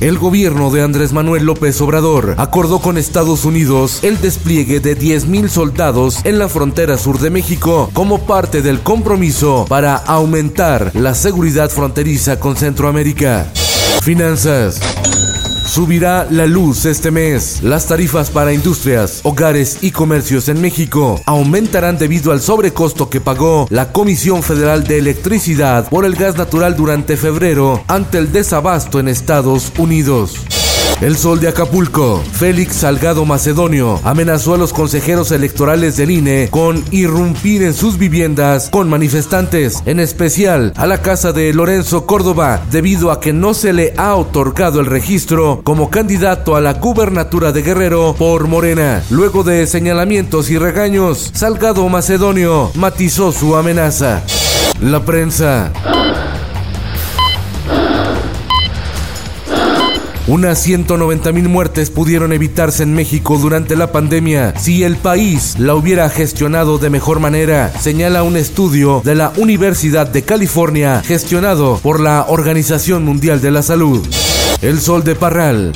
El gobierno de Andrés Manuel López Obrador acordó con Estados Unidos el despliegue de 10.000 soldados en la frontera sur de México como parte del compromiso para aumentar la seguridad fronteriza con Centroamérica. Finanzas. Subirá la luz este mes. Las tarifas para industrias, hogares y comercios en México aumentarán debido al sobrecosto que pagó la Comisión Federal de Electricidad por el gas natural durante febrero ante el desabasto en Estados Unidos. El Sol de Acapulco, Félix Salgado Macedonio, amenazó a los consejeros electorales del INE con irrumpir en sus viviendas con manifestantes, en especial a la casa de Lorenzo Córdoba, debido a que no se le ha otorgado el registro como candidato a la gubernatura de Guerrero por Morena. Luego de señalamientos y regaños, Salgado Macedonio matizó su amenaza. La prensa. Unas 190 mil muertes pudieron evitarse en México durante la pandemia si el país la hubiera gestionado de mejor manera, señala un estudio de la Universidad de California gestionado por la Organización Mundial de la Salud. El Sol de Parral.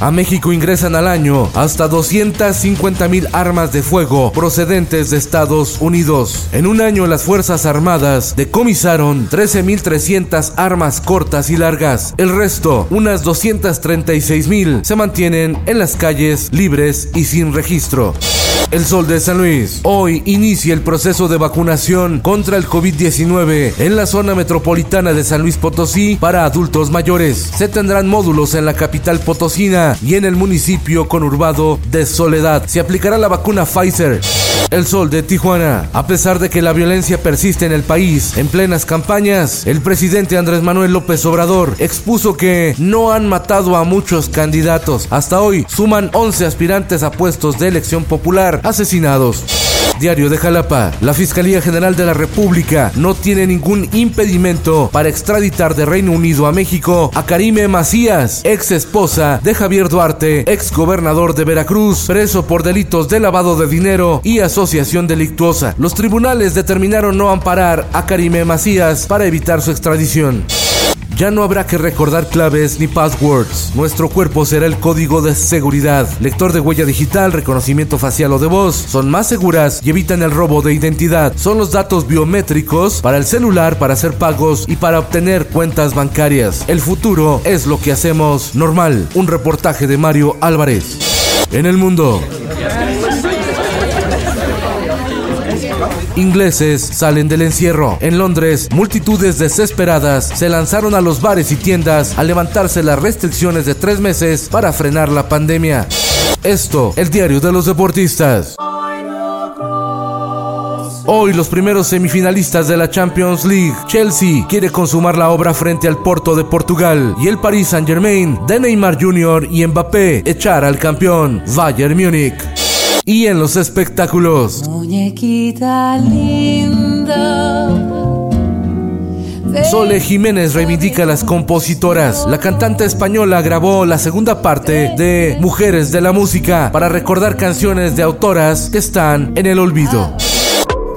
A México ingresan al año hasta 250 mil armas de fuego procedentes de Estados Unidos. En un año las Fuerzas Armadas decomisaron 13.300 armas cortas y largas. El resto, unas 236 mil, se mantienen en las calles libres y sin registro. El Sol de San Luis. Hoy inicia el proceso de vacunación contra el COVID-19 en la zona metropolitana de San Luis Potosí para adultos mayores. Se tendrán módulos en la capital potosina y en el municipio conurbado de Soledad. Se aplicará la vacuna Pfizer. El Sol de Tijuana. A pesar de que la violencia persiste en el país en plenas campañas, el presidente Andrés Manuel López Obrador expuso que no han matado a muchos candidatos. Hasta hoy suman 11 aspirantes a puestos de elección popular asesinados. Diario de Jalapa. La Fiscalía General de la República no tiene ningún impedimento para extraditar de Reino Unido a México a Karime Macías, ex esposa de Javier Duarte, ex gobernador de Veracruz, preso por delitos de lavado de dinero y asociación delictuosa. Los tribunales determinaron no amparar a Karime Macías para evitar su extradición. Ya no habrá que recordar claves ni passwords. Nuestro cuerpo será el código de seguridad. Lector de huella digital, reconocimiento facial o de voz son más seguras y evitan el robo de identidad. Son los datos biométricos para el celular, para hacer pagos y para obtener cuentas bancarias. El futuro es lo que hacemos normal. Un reportaje de Mario Álvarez. En el mundo. Ingleses salen del encierro. En Londres, multitudes desesperadas se lanzaron a los bares y tiendas a levantarse las restricciones de tres meses para frenar la pandemia. Esto, el diario de los deportistas. Hoy los primeros semifinalistas de la Champions League. Chelsea quiere consumar la obra frente al Porto de Portugal y el Paris Saint-Germain de Neymar Jr. y Mbappé echar al campeón Bayern Múnich. Y en los espectáculos. Muñequita linda. Sole Jiménez reivindica a las compositoras. La cantante española grabó la segunda parte de Mujeres de la Música para recordar canciones de autoras que están en el olvido.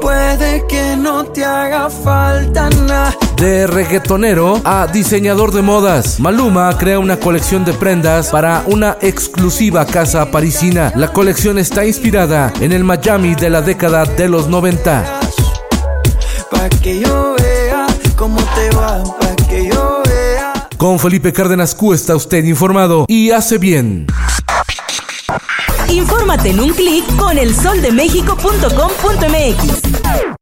Puede que no te haga falta nada. De reggaetonero a diseñador de modas, Maluma crea una colección de prendas para una exclusiva casa parisina. La colección está inspirada en el Miami de la década de los 90. Pa' que yo vea cómo te va. Pa' que yo vea. Con Felipe Cárdenas Q está usted informado y hace bien. Infórmate en un clic con elsoldemexico.com.mx.